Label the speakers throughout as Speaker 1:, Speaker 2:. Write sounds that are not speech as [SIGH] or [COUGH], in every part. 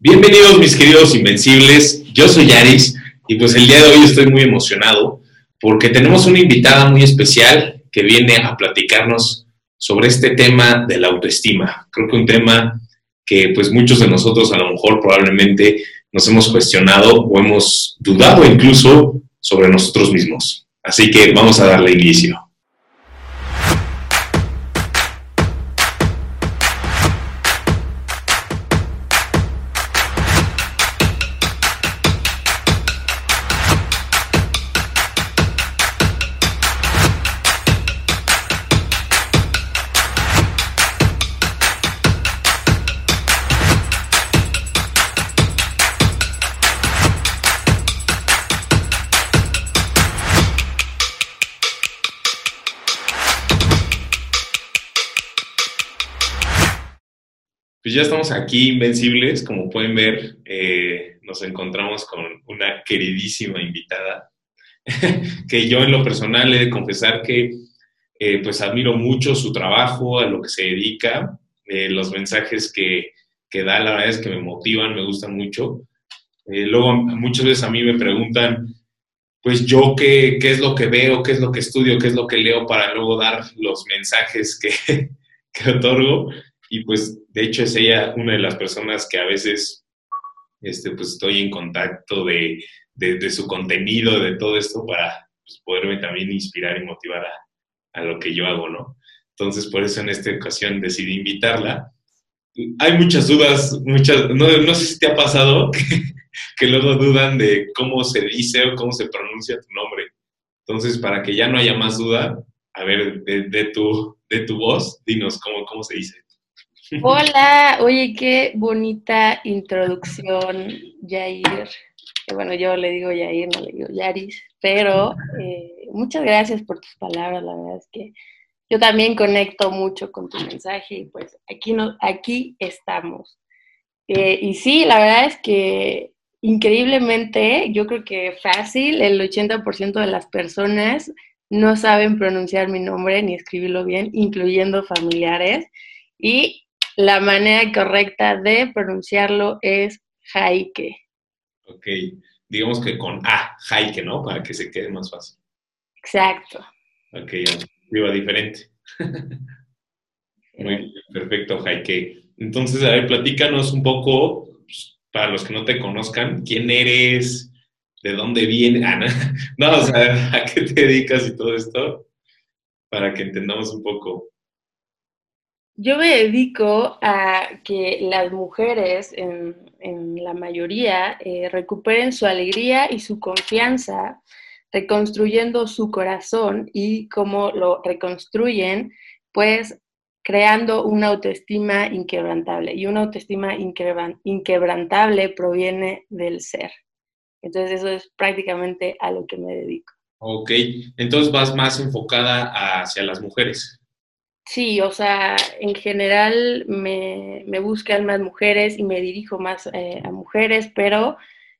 Speaker 1: Bienvenidos mis queridos invencibles, yo soy Yaris y pues el día de hoy estoy muy emocionado porque tenemos una invitada muy especial que viene a platicarnos sobre este tema de la autoestima. Creo que un tema que pues muchos de nosotros a lo mejor probablemente nos hemos cuestionado o hemos dudado incluso sobre nosotros mismos. Así que vamos a darle inicio. Pues ya estamos aquí, invencibles. Como pueden ver, eh, nos encontramos con una queridísima invitada, [LAUGHS] que yo en lo personal he de confesar que eh, pues admiro mucho su trabajo, a lo que se dedica, eh, los mensajes que, que, da, la verdad es que me motivan, me gustan mucho. luego muchas veces a mí me preguntan, pues yo qué, qué es lo que veo, qué es lo que estudio, qué es lo que leo para luego dar los mensajes que, [LAUGHS] que otorgo y pues de hecho es ella una de las personas que a veces este, pues estoy en contacto de, de, su contenido, de todo esto para pues, poderme también inspirar y motivar a, a, lo que yo hago, ¿no? Entonces por eso en esta ocasión decidí invitarla. Hay muchas dudas, muchas, no, no sé si te ha pasado [LAUGHS] que, que luego dudan de cómo se dice o cómo se pronuncia tu nombre. Entonces, para que ya no haya más duda, a ver, de, de, tu, de tu voz, dinos cómo, cómo se dice.
Speaker 2: Hola, oye, qué bonita introducción, Yair. Bueno, yo le digo Yair, no le digo Yaris, pero eh, muchas gracias por tus palabras, la verdad es que yo también conecto mucho con tu mensaje y pues aquí, no, aquí estamos. Eh, y sí, la verdad es que increíblemente, yo creo que fácil, el 80% de las personas no saben pronunciar mi nombre ni escribirlo bien, incluyendo familiares. Y la manera correcta de pronunciarlo es Jaike.
Speaker 1: Ok, digamos que con A, Jaike, ¿no? Para que se quede más fácil.
Speaker 2: Exacto.
Speaker 1: Ok, iba diferente. Muy perfecto, Jaike. Entonces, a ver, platícanos un poco, pues, para los que no te conozcan, quién eres, de dónde vienes, ah, no, [LAUGHS] o sea, a qué te dedicas y todo esto, para que entendamos un poco.
Speaker 2: Yo me dedico a que las mujeres, en, la mayoría, eh, recuperen su alegría y su confianza, reconstruyendo su corazón y cómo lo reconstruyen, pues creando una autoestima inquebrantable. Y una autoestima inquebrantable proviene del ser. Entonces eso es prácticamente a lo que me dedico.
Speaker 1: Ok, entonces vas más enfocada hacia las mujeres.
Speaker 2: Sí, o sea, en general me, buscan más mujeres y me dirijo más eh, a mujeres, pero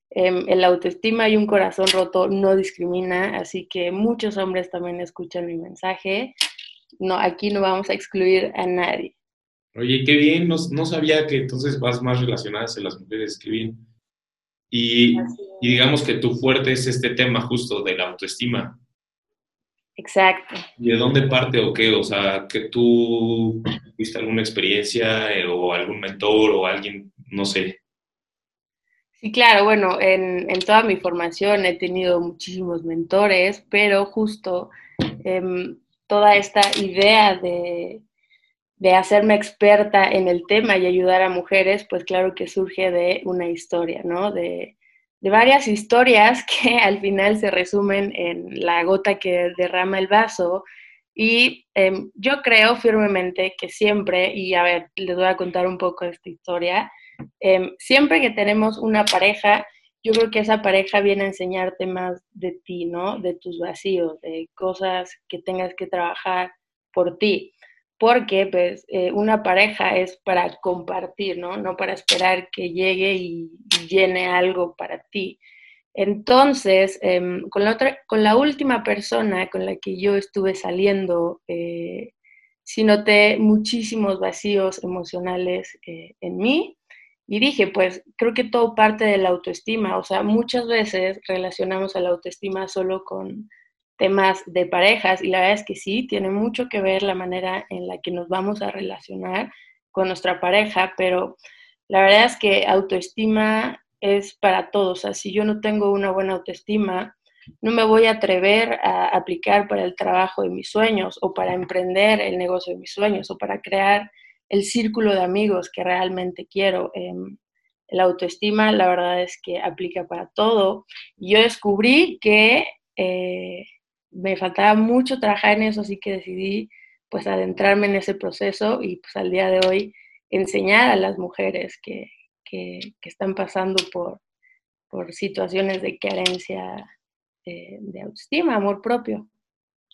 Speaker 2: eh, el autoestima y un corazón roto no discrimina, así que muchos hombres también escuchan mi mensaje. No, aquí no vamos a excluir a nadie.
Speaker 1: Oye, qué bien, no, sabía que entonces vas más relacionada a las mujeres, qué bien. Y, y digamos que tu fuerte es este tema justo de la autoestima.
Speaker 2: Exacto.
Speaker 1: ¿Y de dónde parte o qué? O sea, que tú tuviste alguna experiencia eh, o algún mentor o alguien, no sé.
Speaker 2: Sí, claro, bueno, en, toda mi formación he tenido muchísimos mentores, pero justo em, toda esta idea de, de hacerme experta en el tema y ayudar a mujeres, pues claro que surge de una historia, ¿no? De, de varias historias que [LAUGHS] al final se resumen en la gota que derrama el vaso. Y em, yo creo firmemente que siempre, y a ver, les voy a contar un poco esta historia, em, siempre que tenemos una pareja, yo creo que esa pareja viene a enseñarte más de ti, ¿no? De tus vacíos, de cosas que tengas que trabajar por ti porque pues eh, una pareja es para compartir, ¿no? No para esperar que llegue y, llene algo para ti. Entonces, em, con, la otra, con la última persona con la que yo estuve saliendo, eh, noté muchísimos vacíos emocionales eh, en mí y dije, pues creo que todo parte de la autoestima, o sea, muchas veces relacionamos a la autoestima solo con temas de parejas y la verdad es que sí, tiene mucho que ver la manera en la que nos vamos a relacionar con nuestra pareja, pero la verdad es que autoestima es para todos, o sea, si yo no tengo una buena autoestima, no me voy a atrever a aplicar para el trabajo de mis sueños o para emprender el negocio de mis sueños o para crear el círculo de amigos que realmente quiero. Eh, la autoestima, la verdad es que aplica para todo. Yo descubrí que eh, me faltaba mucho trabajar en eso, así que decidí pues adentrarme en ese proceso y pues al día de hoy enseñar a las mujeres que, que, están pasando por, por, situaciones de carencia de, de autoestima, amor propio.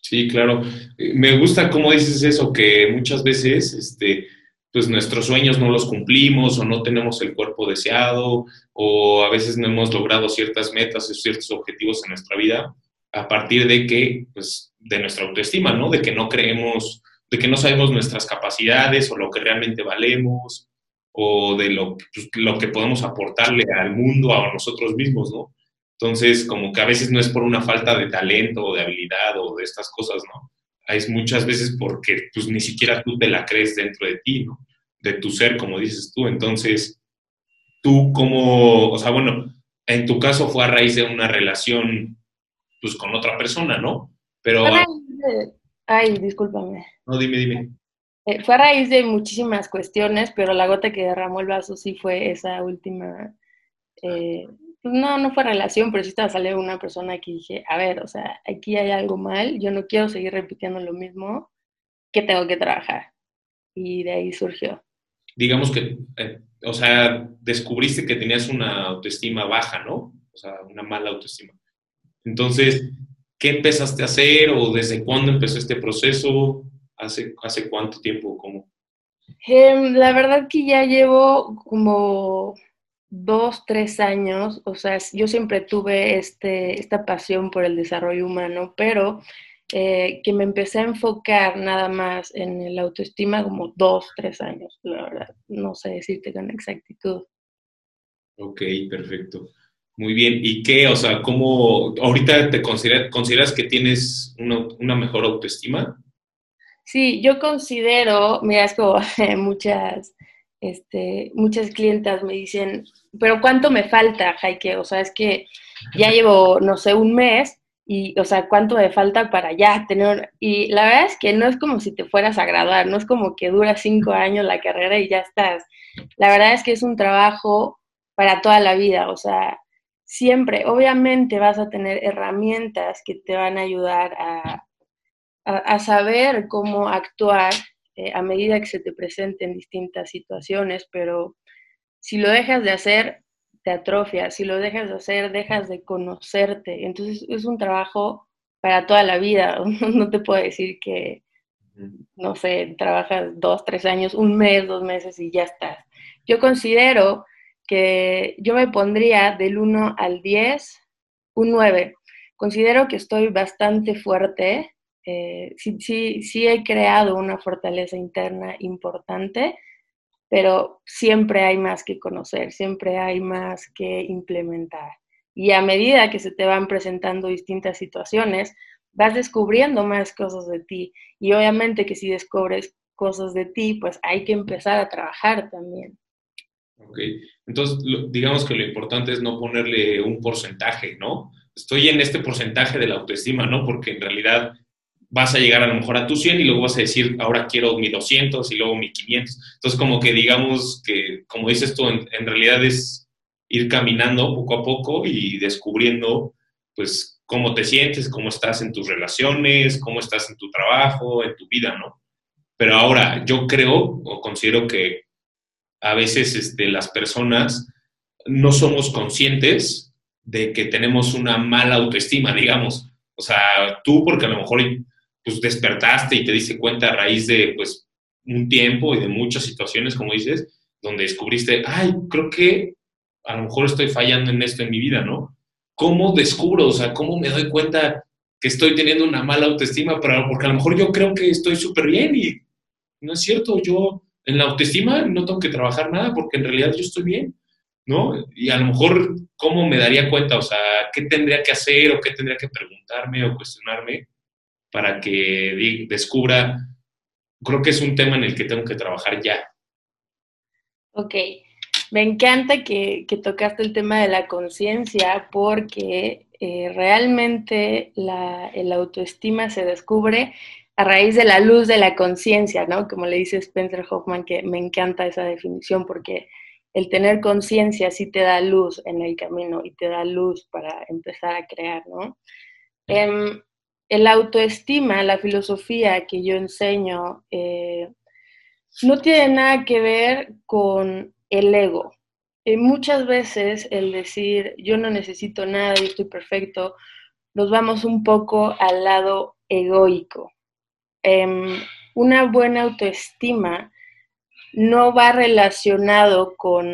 Speaker 1: Sí, claro. Me gusta cómo dices eso, que muchas veces este, pues nuestros sueños no los cumplimos o no tenemos el cuerpo deseado o a veces no hemos logrado ciertas metas o ciertos objetivos en nuestra vida a partir de que, pues, de nuestra autoestima, ¿no? De que no creemos, de que no sabemos nuestras capacidades o lo que realmente valemos o de lo, pues, lo que podemos aportarle al mundo, a nosotros mismos, ¿no? Entonces, como que a veces no es por una falta de talento o de habilidad o de estas cosas, ¿no? es muchas veces porque pues ni siquiera tú te la crees dentro de ti, ¿no? De tu ser, como dices tú. Entonces, tú como, o sea, bueno, en tu caso fue a raíz de una relación pues con otra persona, ¿no? Pero...
Speaker 2: Ay, discúlpame.
Speaker 1: No, dime, dime.
Speaker 2: Eh, fue a raíz de muchísimas cuestiones, pero la gota que derramó el vaso sí fue esa última eh, pues no, no fue relación, pero sí estaba saliendo una persona que dije, a ver, o sea, aquí hay algo mal, yo no quiero seguir repitiendo lo mismo, que tengo que trabajar. Y de ahí surgió.
Speaker 1: Digamos que, eh, o sea, descubriste que tenías una autoestima baja, ¿no? O sea, una mala autoestima. Entonces, ¿qué empezaste a hacer o desde cuándo empezó este proceso? ¿Hace, hace cuánto tiempo? ¿Cómo?
Speaker 2: Em, la verdad que ya llevo como dos, tres años, o sea, yo siempre tuve este, esta pasión por el desarrollo humano, pero eh, que me empecé a enfocar nada más en el autoestima como dos, tres años, la verdad, no sé decirte con exactitud.
Speaker 1: Ok, perfecto. Muy bien. ¿Y qué, o sea, cómo ahorita te consideras, consideras que tienes una, una mejor autoestima?
Speaker 2: Sí, yo considero, mira, es como [LAUGHS] muchas este, muchas clientas me dicen, pero ¿cuánto me falta, Jaike? O sea, es que ya llevo, no sé, un mes y, o sea, ¿cuánto me falta para ya tener? Y la verdad es que no es como si te fueras a graduar, no es como que dura cinco años la carrera y ya estás. La verdad es que es un trabajo para toda la vida, o sea, siempre, obviamente vas a tener herramientas que te van a ayudar a, a saber cómo actuar eh, a medida que se te presenten distintas situaciones, pero si lo dejas de hacer, te atrofias, si lo dejas de hacer, dejas de conocerte. Entonces es un trabajo para toda la vida. [LAUGHS] No te puedo decir que, no sé, trabajas dos, tres años, un mes, dos meses y ya estás. Yo considero que yo me pondría del 1 al 10, un 9. Considero que estoy bastante fuerte eh, sí, sí, sí he creado una fortaleza interna importante, pero siempre hay más que conocer, siempre hay más que implementar. Y a medida que se te van presentando distintas situaciones, vas descubriendo más cosas de ti. Y obviamente que si descubres cosas de ti, pues hay que empezar a trabajar también.
Speaker 1: Ok, entonces digamos que lo importante es no ponerle un porcentaje, ¿no? Estoy en este porcentaje de la autoestima, ¿no? Porque en realidad vas a llegar a lo mejor a tu 100 y luego vas a decir, ahora quiero mi 200 y luego mi 500. Entonces, como que digamos que, como dices tú, en, realidad es ir caminando poco a poco y descubriendo, pues, cómo te sientes, cómo estás en tus relaciones, cómo estás en tu trabajo, en tu vida, ¿no? Pero ahora, yo creo o considero que a veces este, las personas no somos conscientes de que tenemos una mala autoestima, digamos. O sea, tú porque a lo mejor pues despertaste y te diste cuenta a raíz de pues un tiempo y de muchas situaciones, como dices, donde descubriste, ay, creo que a lo mejor estoy fallando en esto en mi vida, ¿no? ¿Cómo descubro? O sea, ¿cómo me doy cuenta que estoy teniendo una mala autoestima? Porque a lo mejor yo creo que estoy súper bien y no es cierto, yo en la autoestima no tengo que trabajar nada porque en realidad yo estoy bien, ¿no? Y a lo mejor, ¿cómo me daría cuenta? O sea, ¿qué tendría que hacer o qué tendría que preguntarme o cuestionarme para que descubra? Creo que es un tema en el que tengo que trabajar ya.
Speaker 2: Ok, me encanta que, tocaste el tema de la conciencia porque eh, realmente la, el autoestima se descubre a raíz de la luz de la conciencia, ¿no? Como le dice Spencer Hoffman, que me encanta esa definición porque el tener conciencia sí te da luz en el camino y te da luz para empezar a crear, ¿no? Em, el autoestima, la filosofía que yo enseño, eh, no tiene nada que ver con el ego. Eh, muchas veces el decir yo no necesito nada, y estoy perfecto, nos vamos un poco al lado egoico. Em, una buena autoestima no va relacionado con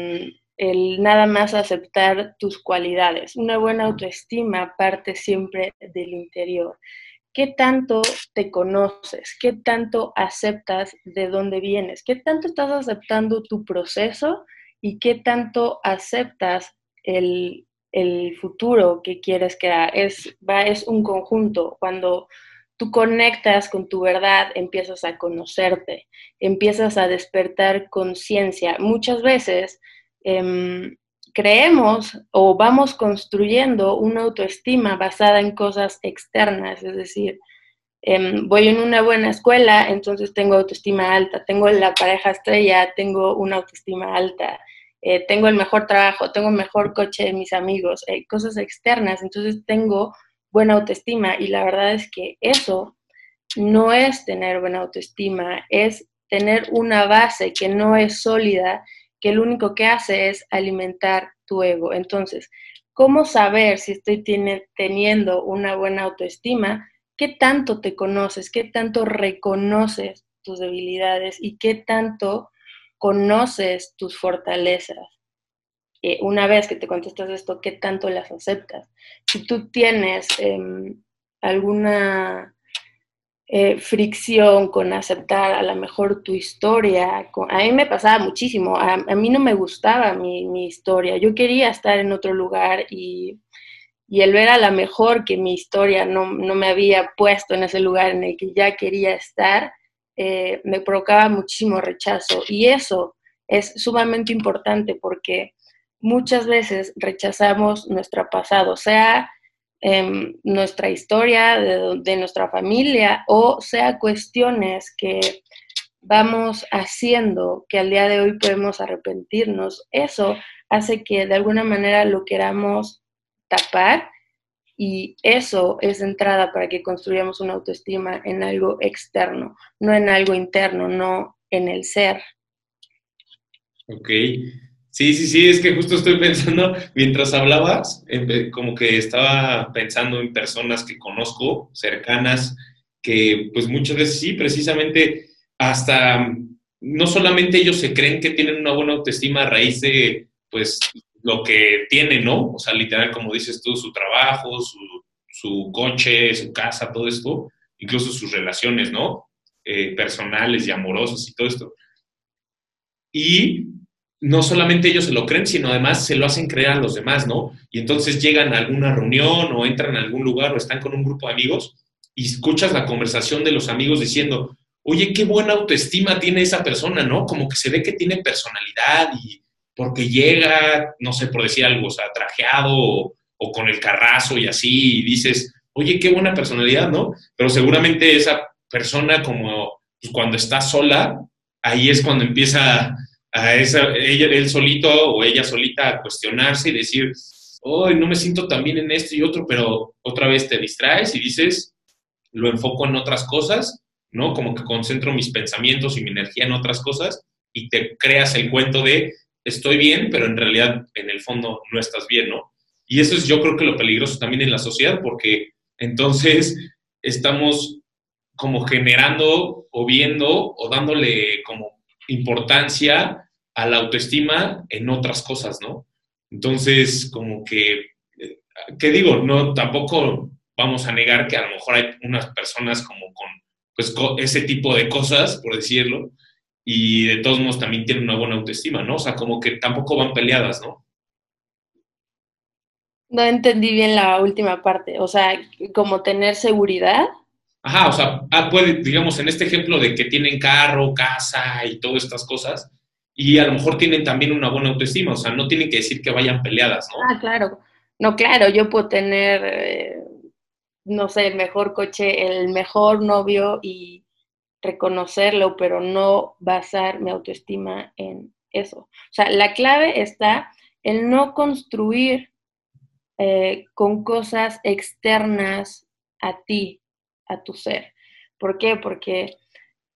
Speaker 2: el nada más aceptar tus cualidades. Una buena autoestima parte siempre del interior. ¿Qué tanto te conoces? ¿Qué tanto aceptas de dónde vienes? ¿Qué tanto estás aceptando tu proceso? ¿Y qué tanto aceptas el, futuro que quieres crear? Es, va, es un conjunto. Cuando tú conectas con tu verdad, empiezas a conocerte, empiezas a despertar conciencia. Muchas veces em, creemos o vamos construyendo una autoestima basada en cosas externas, es decir, em, voy en una buena escuela, entonces tengo autoestima alta, tengo la pareja estrella, tengo una autoestima alta, eh, tengo el mejor trabajo, tengo el mejor coche de mis amigos, eh, cosas externas, entonces tengo buena autoestima y la verdad es que eso no es tener buena autoestima, es tener una base que no es sólida que lo único que hace es alimentar tu ego. Entonces, ¿cómo saber si estoy teniendo una buena autoestima? ¿Qué tanto te conoces? ¿Qué tanto reconoces tus debilidades? ¿Y qué tanto conoces tus fortalezas? Eh, una vez que te contestas esto, ¿qué tanto las aceptas? Si tú tienes em, alguna eh, fricción con aceptar a lo mejor tu historia. a mí me pasaba muchísimo, a, mí no me gustaba mi, historia, yo quería estar en otro lugar y, el ver a lo mejor que mi historia no, me había puesto en ese lugar en el que ya quería estar, eh, me provocaba muchísimo rechazo. Y eso es sumamente importante porque muchas veces rechazamos nuestro pasado, sea Em, nuestra historia, de, nuestra familia, o sea cuestiones que vamos haciendo que al día de hoy podemos arrepentirnos, eso hace que de alguna manera lo queramos tapar y eso es entrada para que construyamos una autoestima en algo externo, no en algo interno, no en el ser.
Speaker 1: Ok, Sí, sí, sí, es que justo estoy [LAUGHS] pensando, mientras hablabas, como que estaba pensando en personas que conozco, cercanas, que pues muchas veces sí, precisamente hasta no solamente ellos se creen que tienen una buena autoestima a raíz de pues lo que tienen, ¿no? O sea, literal, como dices tú, su trabajo, su, su coche, su casa, todo esto, incluso sus relaciones, ¿no? Eh, personales y amorosas y todo esto. Y no solamente ellos se lo creen, sino además se lo hacen creer a los demás, ¿no? Y entonces llegan a alguna reunión o entran a algún lugar o están con un grupo de amigos y escuchas la conversación de los amigos diciendo, oye, qué buena autoestima tiene esa persona, ¿no? Como que se ve que tiene personalidad y porque llega, no sé, por decir algo, o sea, trajeado o, con el carrazo y así, dices, oye, qué buena personalidad, ¿no? Pero seguramente esa persona como pues, cuando está sola, ahí es cuando empieza a esa, ella, él solito o ella solita a cuestionarse y decir, hoy no me siento tan bien en esto y otro, pero otra vez te distraes y dices, lo enfoco en otras cosas, ¿no? Como que concentro mis pensamientos y mi energía en otras cosas y te creas el cuento de estoy bien, pero en realidad en el fondo no estás bien, ¿no? Y eso es yo creo que lo peligroso también en la sociedad, porque entonces estamos como generando o viendo o dándole como importancia a la autoestima en otras cosas, ¿no? Entonces, como que, eh, ¿qué digo? No, tampoco vamos a negar que a lo mejor hay unas personas como con, pues, ese tipo de cosas, por decirlo, y de todos modos también tiene una buena autoestima, ¿no? O sea, como que tampoco van peleadas, ¿no?
Speaker 2: No entendí bien la última parte, o sea, como tener seguridad.
Speaker 1: Ajá, o sea, ah, puede, digamos, en este ejemplo de que tienen carro, casa y todas estas cosas, y a lo mejor tienen también una buena autoestima, o sea, no tienen que decir que vayan peleadas, ¿no?
Speaker 2: Ah, claro. No, claro, yo puedo tener, eh, no sé, el mejor coche, el mejor novio y reconocerlo, pero no basar mi autoestima en eso. O sea, la clave está en no construir eh, con cosas externas a ti, a tu ser. ¿Por qué? Porque,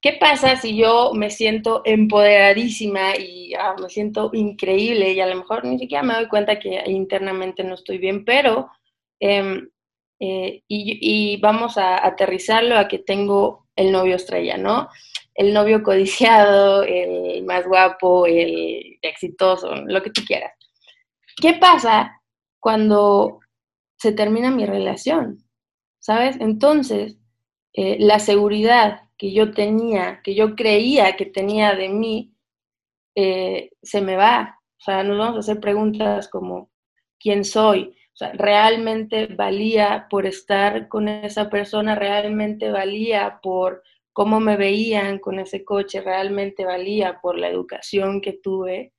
Speaker 2: ¿qué pasa si yo me siento empoderadísima y ah, me siento increíble y a lo mejor ni siquiera me doy cuenta que internamente no estoy bien, pero, em, eh, y, vamos a aterrizarlo a que tengo el novio estrella, ¿no? El novio codiciado, el más guapo, el exitoso, lo que tú quieras. ¿Qué pasa cuando se termina mi relación? ¿Sabes? Entonces, eh, la seguridad que yo tenía, que yo creía que tenía de mí, eh, se me va. O sea, nos vamos a hacer preguntas como, ¿quién soy? O sea, realmente valía por estar con esa persona, realmente valía por cómo me veían con ese coche, realmente valía por la educación que tuve.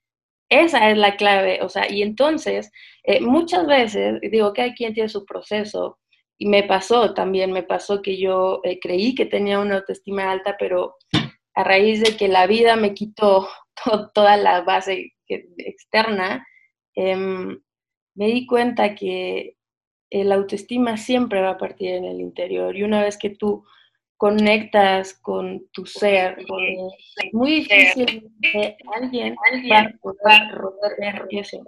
Speaker 2: Esa es la clave, o sea, y entonces eh, muchas veces digo hay quien tiene su proceso y me pasó también, me pasó que yo eh, creí que tenía una autoestima alta, pero a raíz de que la vida me quitó [LAUGHS] toda la base externa, em, me di cuenta que el autoestima siempre va a partir en el interior y una vez que tú conectas con tu ser, es muy difícil que alguien, va a poder romper eso.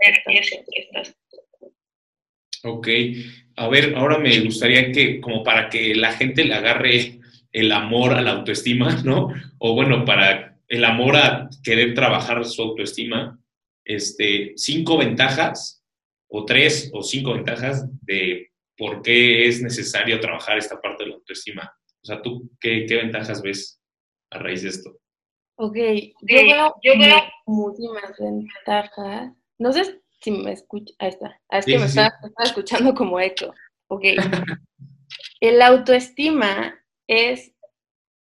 Speaker 1: Ok, a ver, ahora me gustaría que, como para que la gente le agarre el amor a la autoestima, [LAUGHS] ¿no? O bueno, para el amor a querer trabajar su autoestima, este, cinco ventajas o tres o cinco ventajas de por qué es necesario trabajar esta parte de la autoestima. O sea, ¿tú qué, ventajas ves a raíz de esto?
Speaker 2: Ok, yo veo, yo veo muchísimas ventajas. No sé si me escucha. Ahí está. Ah, es que me, Está, escuchando como eco. Ok. [LAUGHS] El autoestima es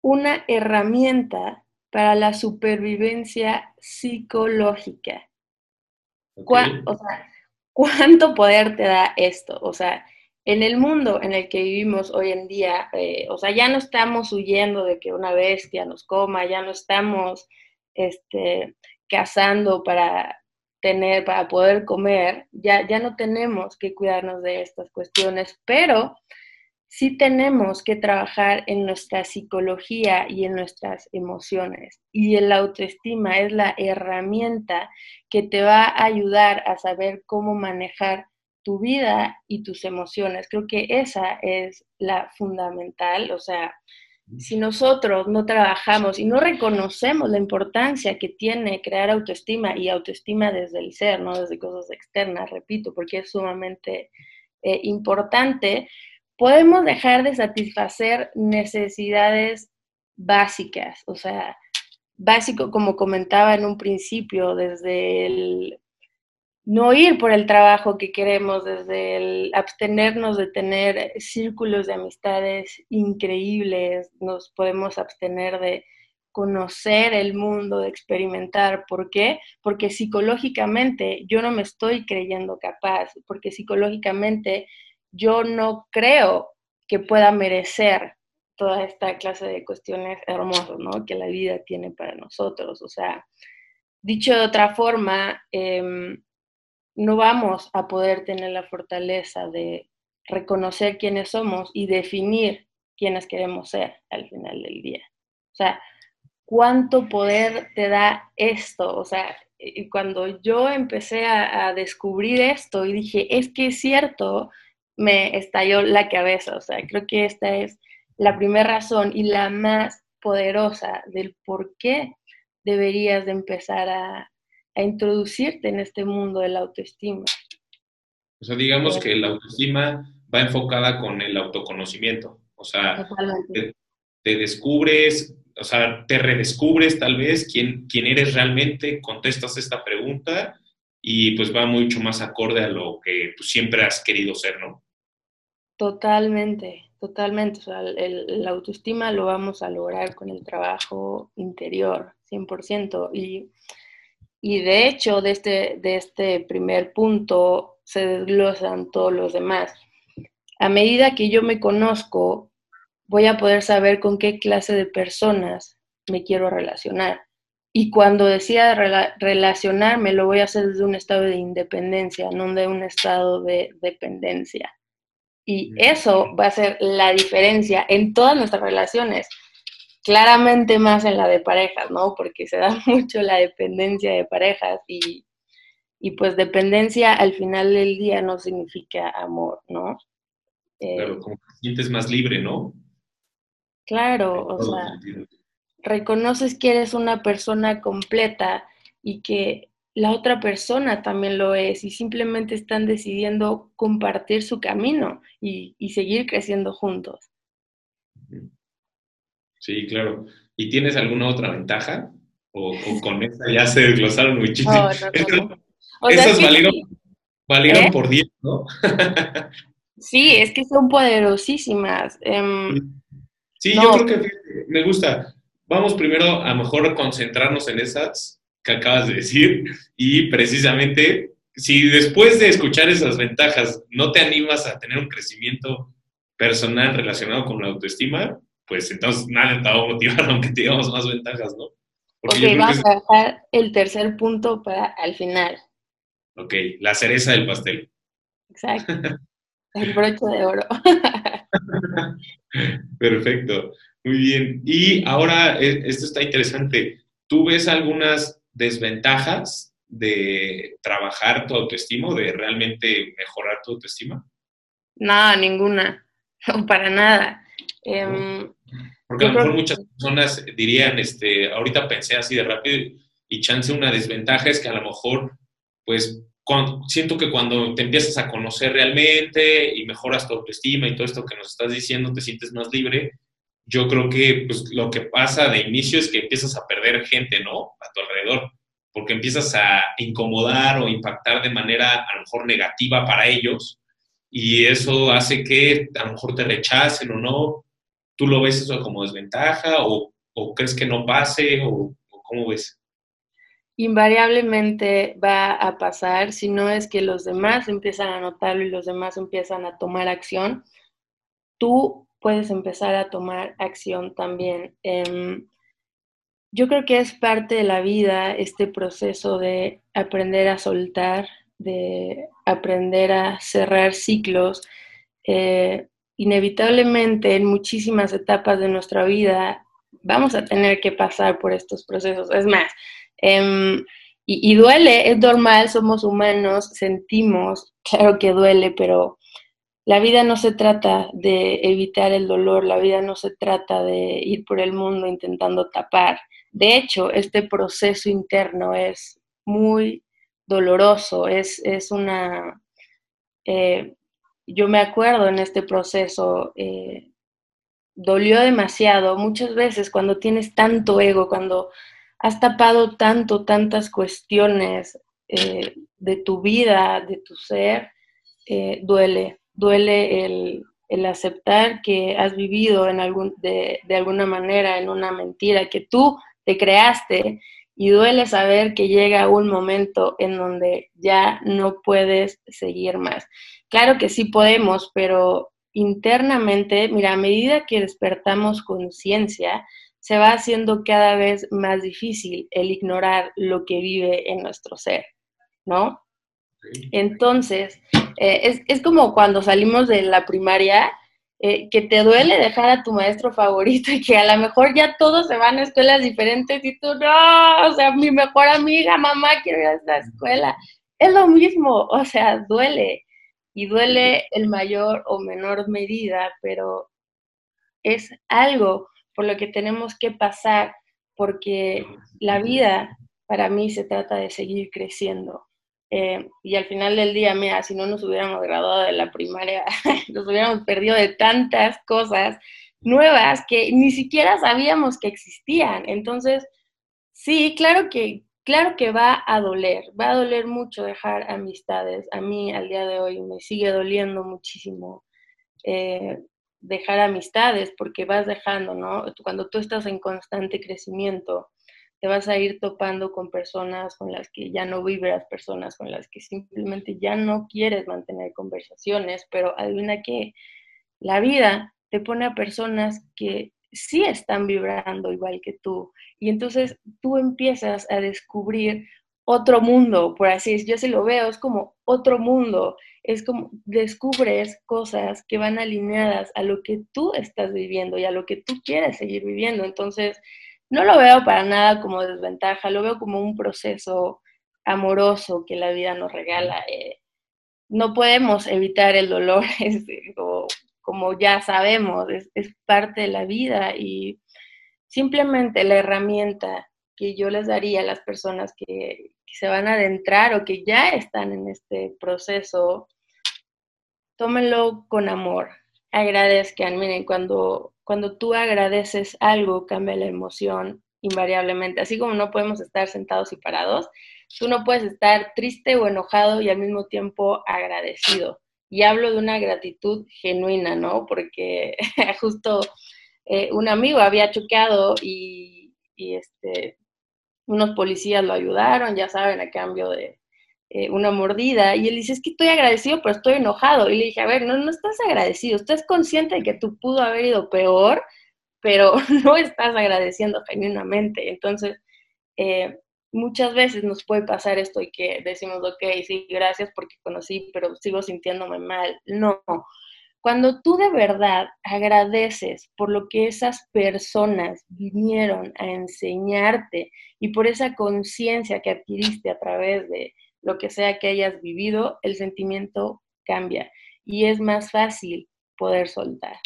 Speaker 2: una herramienta para la supervivencia psicológica. O sea, ¿cuánto poder te da esto? O sea, en el mundo en el que vivimos hoy en día, eh, o sea, ya no estamos huyendo de que una bestia nos coma, ya no estamos este, cazando para tener, para poder comer, ya, ya no tenemos que cuidarnos de estas cuestiones, pero sí tenemos que trabajar en nuestra psicología y en nuestras emociones. Y el autoestima es la herramienta que te va a ayudar a saber cómo manejar tu vida y tus emociones. Creo que esa es la fundamental. O sea, si nosotros no trabajamos y no reconocemos la importancia que tiene crear autoestima y autoestima desde el ser, no desde cosas externas, repito, porque es sumamente eh, importante, podemos dejar de satisfacer necesidades básicas, o sea, básico, como comentaba en un principio, desde el no ir por el trabajo que queremos, desde el abstenernos de tener círculos de amistades increíbles, nos podemos abstener de conocer el mundo, de experimentar. ¿Por qué? Porque psicológicamente yo no me estoy creyendo capaz, porque psicológicamente yo no creo que pueda merecer toda esta clase de cuestiones hermosas, ¿no? Que la vida tiene para nosotros. O sea, dicho de otra forma, em, no vamos a poder tener la fortaleza de reconocer quiénes somos y definir quiénes queremos ser al final del día. O sea, ¿cuánto poder te da esto? O sea, cuando yo empecé a, a descubrir esto y dije, es que es cierto, me estalló la cabeza. O sea, creo que esta es la primera razón y la más poderosa del por qué deberías de empezar a, introducirte en este mundo de la autoestima.
Speaker 1: O sea, digamos que la autoestima va enfocada con el autoconocimiento. O sea, te, descubres o sea, te redescubres tal vez quién, quién eres realmente, contestas esta pregunta y pues va mucho más acorde a lo que pues, siempre has querido ser, ¿no?
Speaker 2: Totalmente, totalmente. O sea, el, la autoestima lo vamos a lograr con el trabajo interior, 100%. Y, y de hecho, de este, de este primer punto se desglosan todos los demás. A medida que yo me conozco, voy a poder saber con qué clase de personas me quiero relacionar. Y cuando decida relacionarme, lo voy a hacer desde un estado de independencia, no de un estado de dependencia. Y eso va a ser la diferencia en todas nuestras relaciones. Claramente más en la de parejas, ¿no? Porque se da [LAUGHS] mucho la dependencia de parejas y, y pues dependencia al final del día no significa amor, ¿no?
Speaker 1: Pero como te sientes más libre, ¿no?
Speaker 2: Claro, o sea, reconoces que eres una persona completa y que la otra persona también lo es y simplemente están decidiendo compartir su camino y, seguir creciendo juntos.
Speaker 1: Sí, claro. ¿Y tienes alguna otra ventaja? ¿O, con esa ya se desglosaron muchísimo? Esas valieron, ¿Eh? por 10, ¿no? [LAUGHS]
Speaker 2: sí, es que son poderosísimas. Em,
Speaker 1: sí, yo creo que me gusta vamos primero a mejor concentrarnos en esas que acabas de decir y precisamente si después de escuchar esas ventajas no te animas a tener un crecimiento personal relacionado con la autoestima, pues entonces nada te va a motivar [LAUGHS] aunque tengamos más ventajas, ¿no?
Speaker 2: ok, vamos a dejar el tercer punto para al final.
Speaker 1: Ok, la cereza del pastel.
Speaker 2: Exacto. [LAUGHS] El broche de oro. [LAUGHS]
Speaker 1: Perfecto. Muy bien. Y ahora, eh, esto está interesante. ¿Tú ves algunas desventajas de trabajar tu autoestima, de realmente mejorar tu autoestima?
Speaker 2: No, ninguna. No, para nada. Em,
Speaker 1: Porque a lo mejor muchas personas dirían, este, ahorita pensé así de rápido y chance una desventaja es que a lo mejor, pues, siento que cuando te empiezas a conocer realmente y mejoras tu autoestima y todo esto que nos estás diciendo, te sientes más libre, yo creo que pues, lo que pasa de inicio es que empiezas a perder gente, ¿no? A tu alrededor, porque empiezas a incomodar o impactar de manera a lo mejor negativa para ellos y eso hace que a lo mejor te rechacen o no. ¿Tú lo ves eso como desventaja o, crees que no pase o, cómo ves?
Speaker 2: invariablemente va a pasar si no es que los demás empiezan a notarlo y los demás empiezan a tomar acción. Tú puedes empezar a tomar acción también. Em, yo creo que es parte de la vida este proceso de aprender a soltar, de aprender a cerrar ciclos. Eh, inevitablemente en muchísimas etapas de nuestra vida vamos a tener que pasar por estos procesos. Es más, em, y, duele, es normal, somos humanos, sentimos, claro que duele, pero la vida no se trata de evitar el dolor, la vida no se trata de ir por el mundo intentando tapar. De hecho, este proceso interno es muy doloroso, es, una... Eh, yo me acuerdo en este proceso, eh, dolió demasiado muchas veces cuando tienes tanto ego, cuando has tapado tanto, tantas cuestiones eh, de tu vida, de tu ser, duele, duele el, aceptar que has vivido en algún, de, alguna manera en una mentira que tú te creaste y duele saber que llega un momento en donde ya no puedes seguir más. Claro que sí podemos, pero internamente, mira, a medida que despertamos conciencia, se va haciendo cada vez más difícil el ignorar lo que vive en nuestro ser, ¿no? Entonces, eh, es, como cuando salimos de la primaria, eh, que te duele dejar a tu maestro favorito y que a lo mejor ya todos se van a escuelas diferentes y tú, no, o sea, mi mejor amiga, mamá, quiero ir a esta escuela. Es lo mismo, o sea, duele y duele en mayor o menor medida, pero es algo por lo que tenemos que pasar porque la vida para mí se trata de seguir creciendo eh, y al final del día, mira, si no nos hubiéramos graduado de la primaria, [LAUGHS] nos hubiéramos perdido de tantas cosas nuevas que ni siquiera sabíamos que existían. Entonces, sí, claro que, claro que va a doler, va a doler mucho dejar amistades. A mí al día de hoy me sigue doliendo muchísimo eh, dejar amistades porque vas dejando, ¿no? Cuando tú estás en constante crecimiento, te vas a ir topando con personas con las que ya no vibras, personas con las que simplemente ya no quieres mantener conversaciones, pero adivina que la vida te pone a personas que sí están vibrando igual que tú. Y entonces tú empiezas a descubrir otro mundo, por así decirlo. Yo se lo veo, es como otro mundo. Es como descubres cosas que van alineadas a lo que tú estás viviendo y a lo que tú quieres seguir viviendo. Entonces, no lo veo para nada como desventaja, lo veo como un proceso amoroso que la vida nos regala. Eh, no podemos evitar el dolor, [LAUGHS] como, ya sabemos, es, parte de la vida y simplemente la herramienta que yo les daría a las personas que, se van a adentrar o que ya están en este proceso, tómenlo con amor, agradezcan. Miren, cuando cuando tú agradeces algo, cambia la emoción invariablemente. Así como no podemos estar sentados y parados, tú no puedes estar triste o enojado y al mismo tiempo agradecido. Y hablo de una gratitud genuina, ¿no? Porque [LAUGHS] justo eh, un amigo había choqueado y, y este, unos policías lo ayudaron, ya saben, a cambio de, eh, una mordida y él dice, es que estoy agradecido, pero estoy enojado. Y le dije, a ver, no, no estás agradecido, estás consciente de que tú pudo haber ido peor, pero [LAUGHS] no estás agradeciendo genuinamente. Entonces, eh, muchas veces nos puede pasar esto y que decimos, ok, sí, gracias porque conocí, pero sigo sintiéndome mal. No. Cuando tú de verdad agradeces por lo que esas personas vinieron a enseñarte y por esa conciencia que adquiriste a través de, lo que sea que hayas vivido, el sentimiento cambia y es más fácil poder soltar.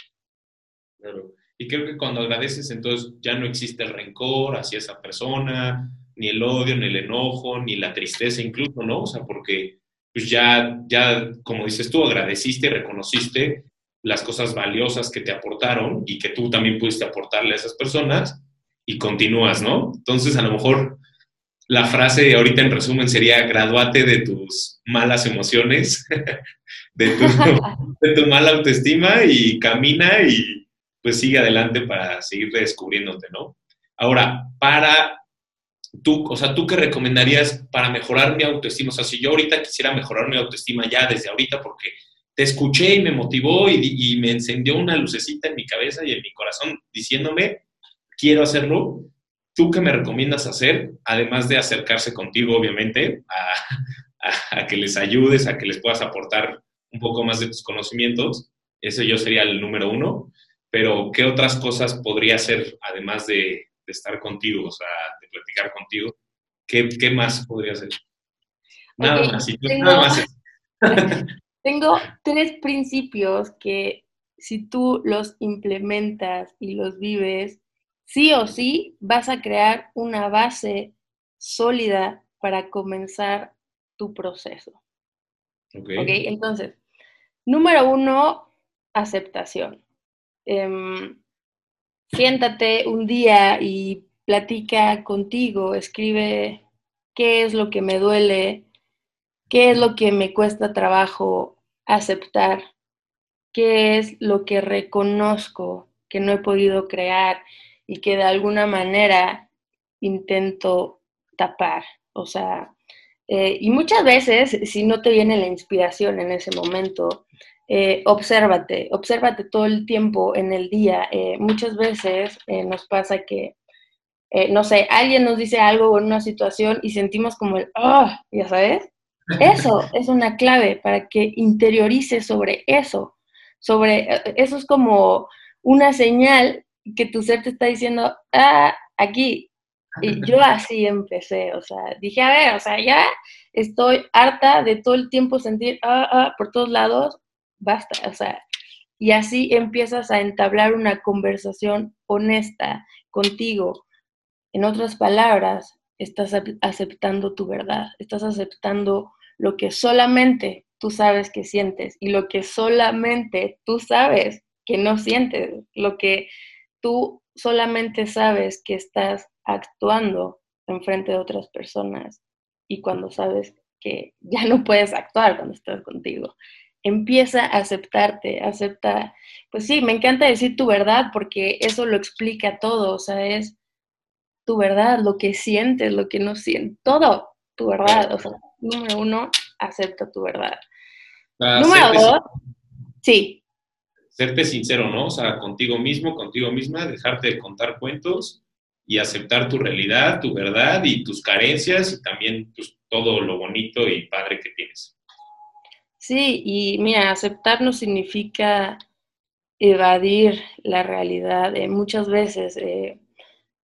Speaker 1: Claro. Y creo que cuando agradeces, entonces ya no existe el rencor hacia esa persona, ni el odio, ni el enojo, ni la tristeza incluso, ¿no? O sea, porque pues ya, ya, como dices tú, agradeciste y reconociste las cosas valiosas que te aportaron y que tú también pudiste aportarle a esas personas y continúas, ¿no? Entonces, a lo mejor la frase ahorita en resumen sería graduate de tus malas emociones, [LAUGHS] de, tu, mala autoestima y camina y pues sigue adelante para seguir descubriéndote, ¿no? Ahora, para tú, o sea, ¿tú qué recomendarías para mejorar mi autoestima? O sea, si yo ahorita quisiera mejorar mi autoestima ya desde ahorita porque te escuché y me motivó y, y me encendió una lucecita en mi cabeza y en mi corazón diciéndome, quiero hacerlo, ¿Tú qué me recomiendas hacer, además de acercarse contigo, obviamente, a, que les ayudes, a que les puedas aportar un poco más de tus conocimientos? Ese yo sería el número uno. Pero, ¿qué otras cosas podría hacer, además de, estar contigo, o sea, de platicar contigo? ¿Qué, más podría hacer?
Speaker 2: Nada más. tengo, nada más. [LAUGHS] tengo tres principios que si tú los implementas y los vives, sí o sí vas a crear una base sólida para comenzar tu proceso. Ok. Entonces, número uno, aceptación. Em, siéntate un día y platica contigo, escribe qué es lo que me duele, qué es lo que me cuesta trabajo aceptar, qué es lo que reconozco que no he podido crear y que de alguna manera intento tapar. O sea, eh, y muchas veces, si no te viene la inspiración en ese momento, eh, obsérvate, obsérvate todo el tiempo en el día. Eh, muchas veces nos pasa que, no sé, alguien nos dice algo en una situación y sentimos como el, oh, ya sabes. Eso [LAUGHS] es una clave para que interiorices sobre eso. Sobre, eso es como una señal que tu ser te está diciendo, ah, aquí. Y [LAUGHS] yo así empecé, o sea, dije, a ver, o sea, ya estoy harta de todo el tiempo sentir, ah, ah, por todos lados, basta, o sea, y así empiezas a entablar una conversación honesta contigo. En otras palabras, estás aceptando tu verdad, estás aceptando lo que solamente tú sabes que sientes y lo que solamente tú sabes que no sientes, lo que tú solamente sabes que estás actuando en frente de otras personas y cuando sabes que [LAUGHS] ya no puedes actuar cuando estás contigo. Empieza a aceptarte, acepta, pues sí, me encanta decir tu verdad porque eso lo explica todo, o sea, es tu verdad, lo que sientes, lo que no sientes, todo, tu verdad. O sea, número uno, acepta tu verdad. número dos, sí.
Speaker 1: Serte sincero, ¿no? O sea, contigo mismo, contigo misma, dejarte de contar cuentos y aceptar tu realidad, tu verdad y tus carencias y también pues, todo lo bonito y padre que tienes.
Speaker 2: Sí, y mira, aceptar no significa evadir la realidad. Eh, muchas veces eh,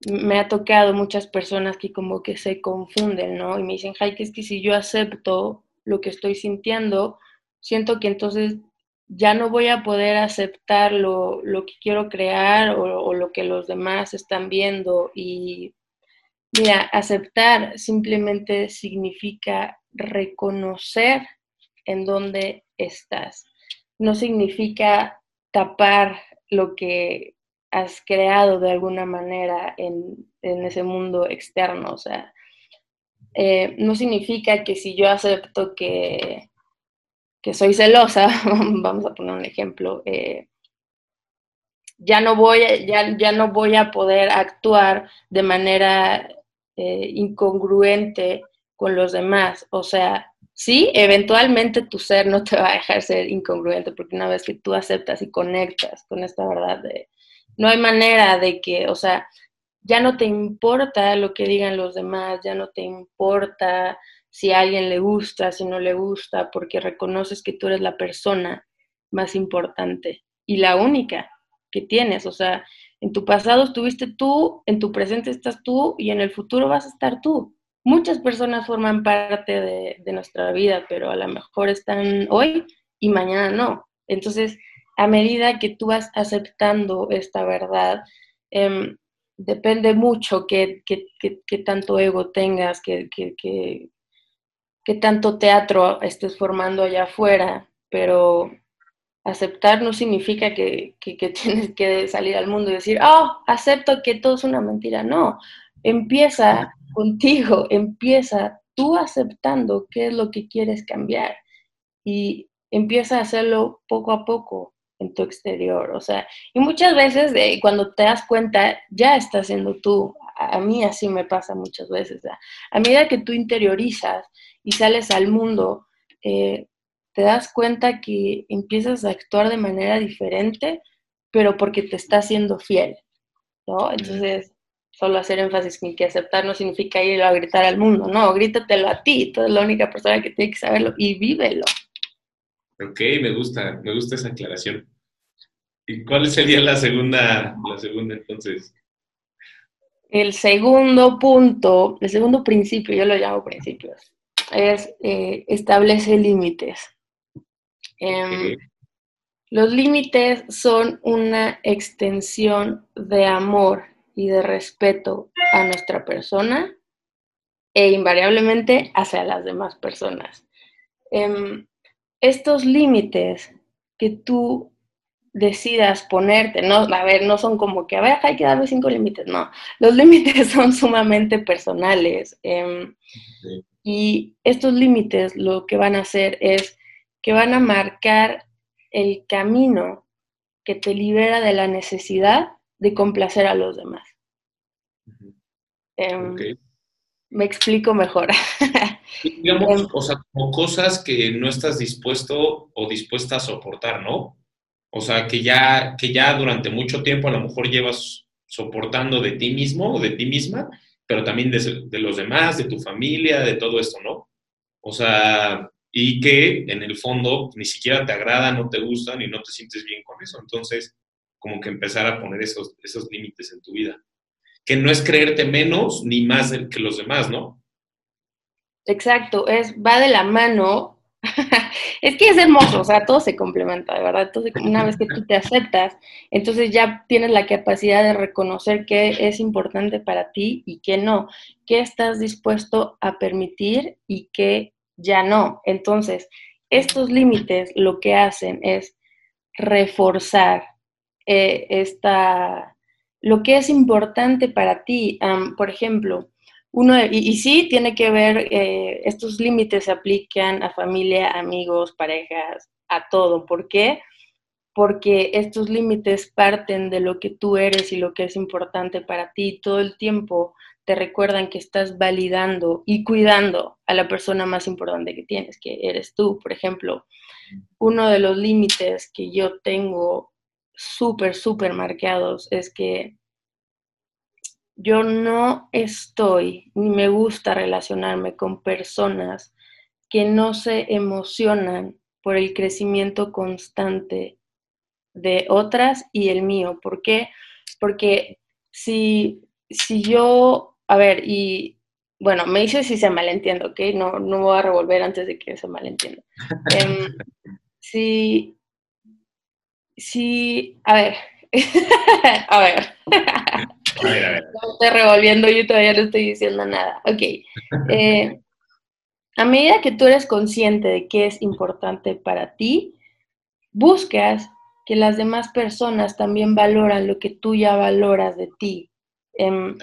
Speaker 2: me ha tocado muchas personas que como que se confunden, ¿no? Y me dicen, Jaike, es que si yo acepto lo que estoy sintiendo, siento que entonces ya no voy a poder aceptar lo, que quiero crear o, lo que los demás están viendo. Y mira, aceptar simplemente significa reconocer en dónde estás. No significa tapar lo que has creado de alguna manera en, ese mundo externo. O sea, eh, no significa que si yo acepto que, que soy celosa, [LAUGHS] vamos a poner un ejemplo, eh, ya, no voy, ya, ya no voy a poder actuar de manera eh, incongruente con los demás. O sea, sí, eventualmente tu ser no te va a dejar ser incongruente, porque una vez que tú aceptas y conectas con esta verdad de no hay manera de que, o sea, ya no te importa lo que digan los demás, ya no te importa si a alguien le gusta, si no le gusta, porque reconoces que tú eres la persona más importante y la única que tienes. O sea, en tu pasado estuviste tú, en tu presente estás tú y en el futuro vas a estar tú. Muchas personas forman parte de, nuestra vida, pero a lo mejor están hoy y mañana no. Entonces, a medida que tú vas aceptando esta verdad, em, depende mucho qué, tanto ego tengas, qué, tanto teatro estés formando allá afuera, pero aceptar no significa que, [LAUGHS] tienes que salir al mundo y decir, oh, acepto que todo es una mentira. No, empieza contigo, empieza tú aceptando qué es lo que quieres cambiar y empieza a hacerlo poco a poco en tu exterior, o sea, y muchas veces cuando te das cuenta, ya estás siendo tú. A, mí así me pasa muchas veces. A medida que tú interiorizas y sales al mundo, eh, te das cuenta que empiezas a actuar de manera diferente, pero porque te estás siendo fiel, ¿no? Entonces, solo hacer énfasis en que aceptar no significa ir a gritar al mundo, no, grítatelo a ti, tú eres la única persona que tiene que saberlo y vívelo.
Speaker 1: Ok, me gusta, me gusta esa aclaración. ¿Y cuál sería la segunda, la segunda entonces?
Speaker 2: El segundo punto, el segundo principio, yo lo llamo principios, es eh, establece límites. Em, los límites son una extensión de amor y de respeto a nuestra persona e invariablemente hacia las demás personas. Em, estos límites que tú decidas ponerte, no, a ver, no son como que, a ver, hay que darle cinco límites, no, los [LAUGHS] límites son sumamente personales em, y estos límites lo que van a hacer es que van a marcar el camino que te libera de la necesidad de complacer a los demás. Em, me explico mejor.
Speaker 1: Digamos, em, o sea, como cosas que no estás dispuesto o dispuesta a soportar, ¿no? O sea, que ya, que ya durante mucho tiempo a lo mejor llevas soportando de ti mismo o de ti misma, pero también de, los demás, de tu familia, de todo esto, ¿no? O sea, y que en el fondo ni siquiera te agrada, no te gustan y no te sientes bien con eso. Entonces, como que empezar a poner esos, esos límites en tu vida que no es creerte menos ni más que los demás, ¿no?
Speaker 2: Exacto, es, va de la mano. [LAUGHS] es que es hermoso, o sea, todo se complementa, de verdad. Entonces, una vez que tú te aceptas, entonces ya tienes la capacidad de reconocer qué es importante para ti y qué no, qué estás dispuesto a permitir y qué ya no. Entonces, estos límites lo que hacen es reforzar eh, esta, lo que es importante para ti. por ejemplo, uno, y, sí tiene que ver, eh, estos límites se aplican a familia, amigos, parejas, a todo. ¿Por qué? Porque estos límites parten de lo que tú eres y lo que es importante para ti. Todo el tiempo te recuerdan que estás validando y cuidando a la persona más importante que tienes, que eres tú. Por ejemplo, uno de los límites que yo tengo súper, súper marcados es que yo no estoy ni me gusta relacionarme con personas que no se emocionan por el crecimiento constante de otras y el mío. ¿Por qué? Porque si, si yo, a ver, y bueno, me dice si se malentiendo, ¿ok? No, no voy a revolver antes de que se malentienda. [LAUGHS] Em, si, si, a ver, [LAUGHS] a ver. [LAUGHS] No estoy revolviendo, yo todavía no estoy diciendo nada. Ok. Eh, a medida que tú eres consciente de qué es importante para ti, buscas que las demás personas también valoran lo que tú ya valoras de ti. Em,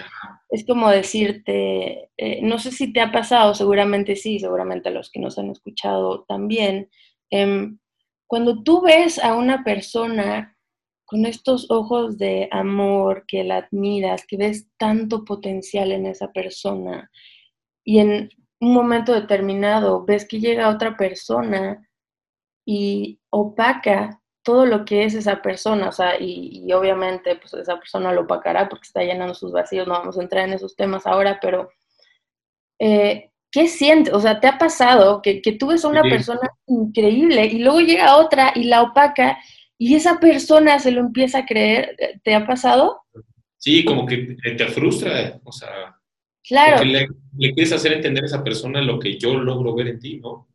Speaker 2: es como decirte, eh, no sé si te ha pasado, seguramente sí, seguramente a los que nos han escuchado también. Em, cuando tú ves a una persona con estos ojos de amor, que la admiras, que ves tanto potencial en esa persona y en un momento determinado ves que llega otra persona y opaca todo lo que es esa persona, o sea, y, obviamente pues esa persona lo opacará porque está llenando sus vacíos, no vamos a entrar en esos temas ahora, pero eh, ¿qué sientes? O sea, ¿te ha pasado que, que tú ves a una persona increíble y luego llega otra y la opaca y esa persona se lo empieza a creer. ¿Te ha pasado?
Speaker 1: Sí, como que te frustra, o sea,
Speaker 2: claro.
Speaker 1: le, le quieres hacer entender a esa persona lo que yo logro ver en ti, ¿no?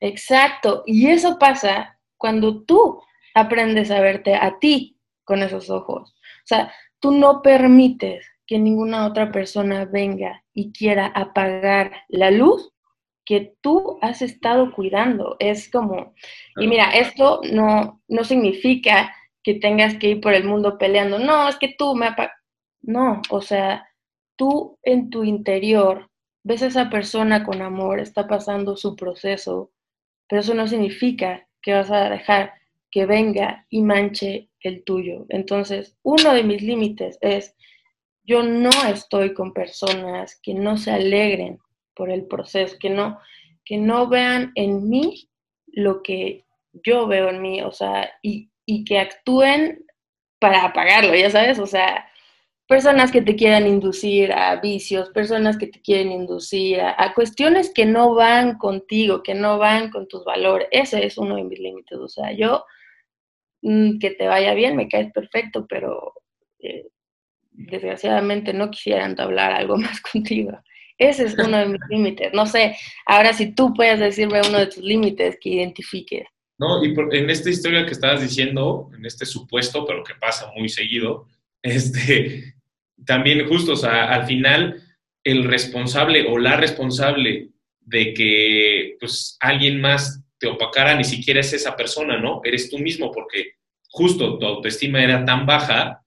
Speaker 2: Exacto, y eso pasa cuando tú aprendes a verte a ti con esos ojos. O sea, tú no permites que ninguna otra persona venga y quiera apagar la luz que tú has estado cuidando. Es como, y mira, esto no, no significa que tengas que ir por el mundo peleando, no, es que tú me... No, o sea, tú en tu interior ves a esa persona con amor, está pasando su proceso, pero eso no significa que vas a dejar que venga y manche el tuyo. Entonces, uno de mis límites es, yo no estoy con personas que no se alegren por el proceso, que no, que no vean en mí lo que yo veo en mí, o sea, y, que actúen para apagarlo, ya sabes, o sea, personas que te quieran inducir a vicios, personas que te quieren inducir a, cuestiones que no van contigo, que no van con tus valores. Ese es uno de mis límites. O sea, yo, mm, que te vaya bien, me caes perfecto, pero eh, desgraciadamente no quisiera entablar algo [LAUGHS] más contigo. Ese es uno de mis [LAUGHS] límites. No sé, ahora si tú puedes decirme uno de tus límites que identifiques.
Speaker 1: No, y en esta historia que estabas diciendo, en este supuesto, pero que pasa muy seguido, [LAUGHS] este, también justo, o sea, al final el responsable o la responsable de que pues alguien más te opacara ni siquiera es esa persona, ¿no? Eres tú mismo porque justo tu autoestima era tan baja,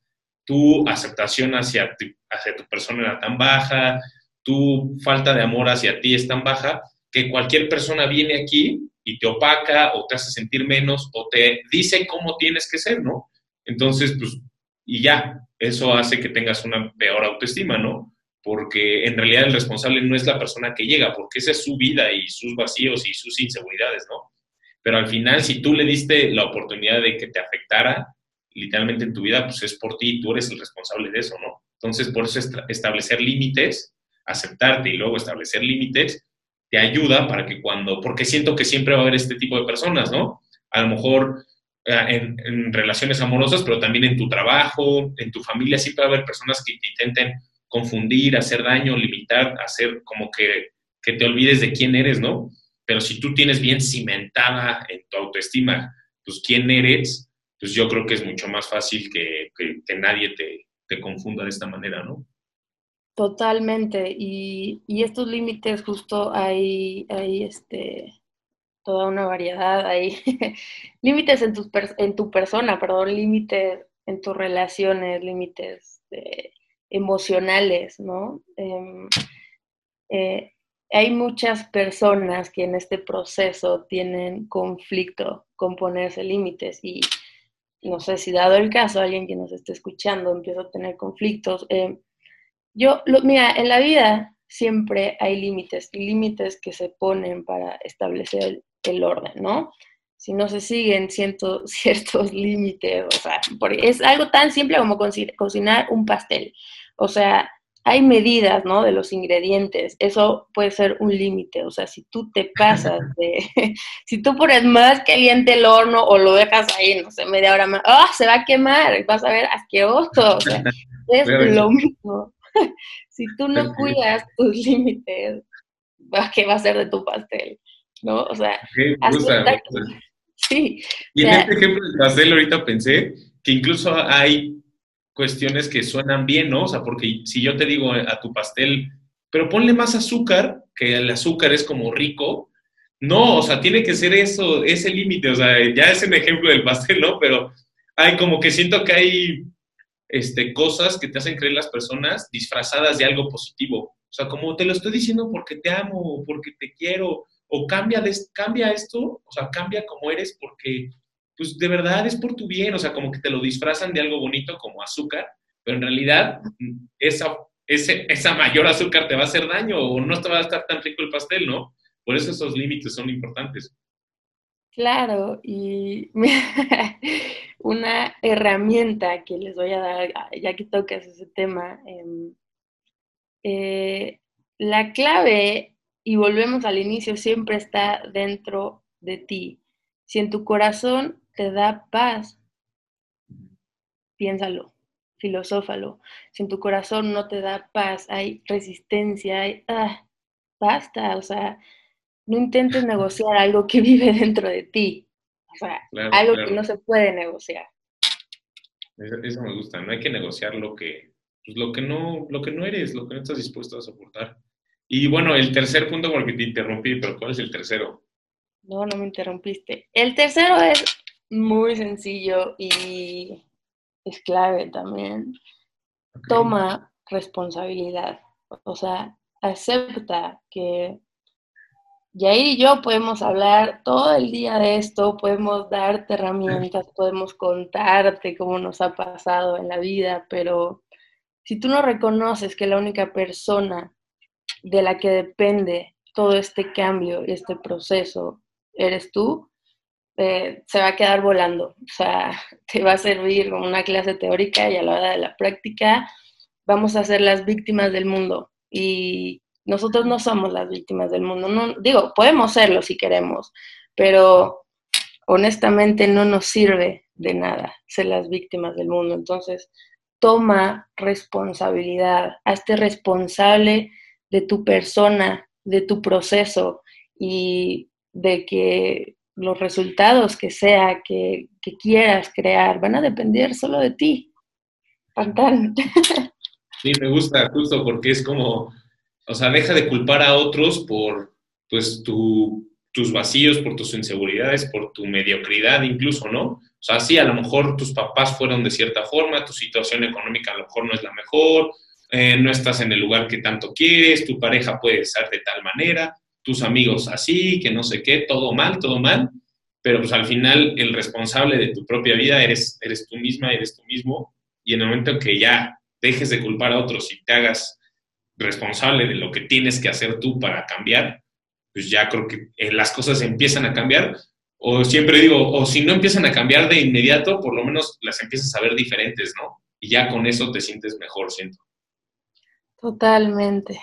Speaker 1: tu aceptación hacia hacia tu persona era tan baja, tu falta de amor hacia ti es tan baja que cualquier persona viene aquí y te opaca o te hace sentir menos o te dice cómo tienes que ser, ¿no? Entonces, pues, y ya, eso hace que tengas una peor autoestima, ¿no? Porque en realidad el responsable no es la persona que llega, porque esa es su vida y sus vacíos y sus inseguridades, ¿no? Pero al final, si tú le diste la oportunidad de que te afectara literalmente en tu vida, pues es por ti, tú eres el responsable de eso, ¿no? Entonces, por eso establecer límites aceptarte y luego establecer límites, te ayuda para que cuando, porque siento que siempre va a haber este tipo de personas, ¿no? A lo mejor eh, en, relaciones amorosas, pero también en tu trabajo, en tu familia, siempre va a haber personas que te intenten confundir, hacer daño, limitar, hacer como que, que te olvides de quién eres, ¿no? Pero si tú tienes bien cimentada en tu autoestima, pues quién eres, pues yo creo que es mucho más fácil que, que, nadie te, te confunda de esta manera, ¿no?
Speaker 2: Totalmente. Y, estos límites, justo hay, hay este, toda una variedad, hay [LAUGHS] límites en tu, en tu persona, perdón, límites en tus relaciones, límites emocionales, ¿no? Em, eh, hay muchas personas que en este proceso tienen conflicto con ponerse límites y no sé si dado el caso, alguien que nos esté escuchando empieza a tener conflictos. Yo, mira, en la vida siempre hay límites, límites que se ponen para establecer el orden, ¿no? Si no se siguen [LAUGHS] ciertos límites, o sea, es algo tan simple como cocinar un pastel. O sea, hay medidas, ¿no? De los ingredientes. Eso puede ser un límite. O sea, si tú te pasas [LAUGHS] de, [LAUGHS] si tú pones más caliente el horno o lo dejas ahí, no sé, media hora más, ¡ah! se va a quemar, vas a ver asqueroso. O sea, es lo mismo. [LAUGHS] si tú no cuidas tus límites, ¿qué va a ser de tu pastel? ¿No? O sea, [LAUGHS]
Speaker 1: sí. Y en este ejemplo del pastel ahorita pensé que incluso hay cuestiones que suenan bien, ¿no? O sea, porque si yo te digo a tu pastel, pero ponle más azúcar, que el azúcar es como rico, no, o sea, tiene que ser eso, ese límite, o sea, ya es un ejemplo del pastel, ¿no? Pero hay como que siento que hay este, cosas que te hacen creer las personas disfrazadas de algo positivo. O sea, como te lo estoy diciendo porque te amo, porque te quiero, o cambia, de, cambia esto, o sea, cambia como eres porque pues de verdad es por tu bien, o sea, como que te lo disfrazan de algo bonito como azúcar, pero en realidad esa, ese, esa mayor azúcar te va a hacer daño o no te va a estar tan rico el pastel, ¿no? Por eso esos límites son importantes.
Speaker 2: Claro, y [LAUGHS] una herramienta que les voy a dar, ya que tocas ese tema, em, eh, la clave, y volvemos al inicio, siempre está dentro de ti. Si en tu corazón te da paz, piénsalo, filosófalo. Si en tu corazón no te da paz, hay resistencia, hay, ah, basta, o sea, no intentes negociar algo que [LAUGHS] vive dentro de ti, o sea, algo que no se puede negociar.
Speaker 1: Eso, me gusta, no hay que negociar lo que, pues, lo que no, lo que no eres, lo que no estás dispuesto a soportar. Y bueno, el tercer punto, porque te interrumpí, pero ¿cuál es el tercero?
Speaker 2: No, no me interrumpiste. El tercero es muy sencillo y es clave también. Toma responsabilidad. O sea, acepta que Yair y yo podemos hablar todo el día de esto, podemos darte [LAUGHS] herramientas, podemos contarte cómo nos ha pasado en la vida, pero si tú no reconoces que la única persona de la que depende todo este cambio y este proceso eres tú, eh, se va a quedar volando. O sea, [LAUGHS] te va a servir como una clase teórica y a la hora de la práctica vamos a ser las víctimas del mundo. Y nosotros no somos las víctimas del mundo. Digo, podemos serlo si queremos, pero honestamente no nos sirve de nada ser las víctimas del mundo. Entonces, toma responsabilidad, hazte responsable de tu persona, de tu proceso y de que los resultados que sea que, quieras crear van a depender solo de ti.
Speaker 1: Sí, me gusta justo porque es como, o sea, deja de culpar a otros por pues tus vacíos, por tus inseguridades, por tu mediocridad incluso, ¿no? O sea, sí, a lo mejor tus papás fueron de cierta forma, tu situación económica a lo mejor no es la mejor, eh, no estás en el lugar que tanto quieres, tu pareja puede ser de tal manera, tus amigos así, que no sé qué, todo mal, todo mal, pero pues al final el responsable de tu propia vida eres, eres tú misma, eres tú mismo, y en el momento que ya dejes de culpar a otros y te hagas responsable de lo que tienes que hacer tú para cambiar, pues ya creo que eh, las cosas empiezan a cambiar, o siempre digo, o si no empiezan a cambiar de inmediato, por lo menos las empiezas a ver diferentes, ¿no? Y ya con eso te sientes mejor, siento.
Speaker 2: Totalmente.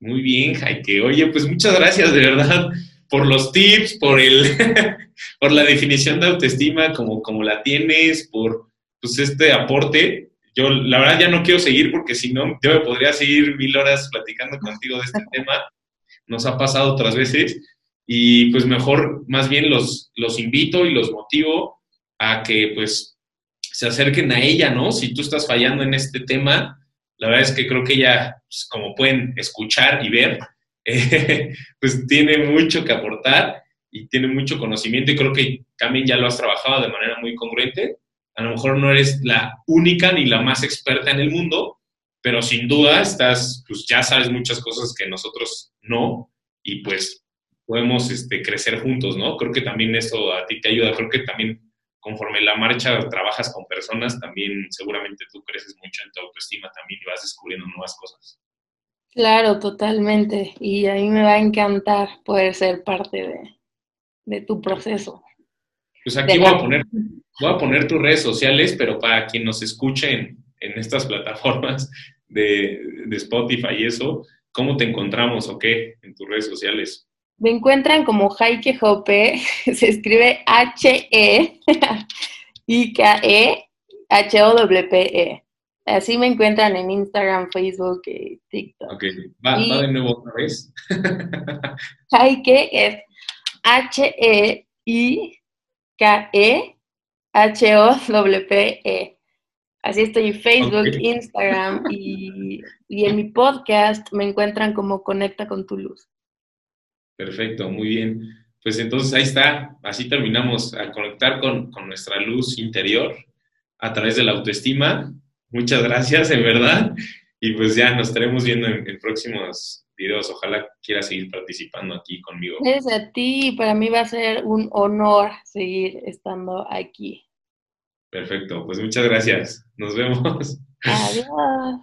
Speaker 1: Muy bien, Jaike. Oye, pues muchas gracias de verdad por los tips, por el, [LAUGHS] por la definición de autoestima como, como la tienes, por pues este aporte. Yo la verdad ya no quiero seguir porque si no, yo me podría seguir mil horas platicando contigo de este tema. Nos ha pasado otras veces y pues mejor más bien los, los invito y los motivo a que pues se acerquen a ella, ¿no? Si tú estás fallando en este tema, la verdad es que creo que ella, pues, como pueden escuchar y ver, [LAUGHS] pues tiene mucho que aportar y tiene mucho conocimiento y creo que también ya lo has trabajado de manera muy congruente. A lo mejor no eres la única ni la más experta en el mundo, pero sin duda estás, pues ya sabes muchas cosas que nosotros no, y pues podemos este, crecer juntos, ¿no? Creo que también eso a ti te ayuda, creo que también conforme la marcha trabajas con personas, también seguramente tú creces mucho en tu autoestima también y vas descubriendo nuevas cosas.
Speaker 2: Claro, totalmente. Y a mí me va a encantar poder ser parte de, tu proceso.
Speaker 1: Pues aquí voy a, poner, voy a poner tus redes sociales, pero para quien nos escuche en, estas plataformas de, de, Spotify y eso, ¿cómo te encontramos o qué en tus redes sociales?
Speaker 2: Me encuentran como Jaike Jope, [LAUGHS] se escribe H-E, [LAUGHS] I-K-E, H-O-W-P-E. Así me encuentran en Instagram, Facebook y TikTok.
Speaker 1: Ok, va, de nuevo otra vez. [LAUGHS]
Speaker 2: Jaike es H-E-I-K-E, H-O-W-P-E. Así estoy en Facebook, Instagram [LAUGHS] y, y en mi podcast me encuentran como Conecta con tu luz.
Speaker 1: Perfecto, muy bien. Pues entonces ahí está, así terminamos a conectar con, nuestra luz interior a través de la autoestima. Muchas gracias, en verdad. Y pues ya nos estaremos viendo en, próximos videos. Ojalá quieras seguir participando aquí conmigo.
Speaker 2: Gracias a ti, para mí va a ser un honor seguir estando aquí.
Speaker 1: Perfecto, pues muchas gracias. Nos vemos.
Speaker 2: Adiós.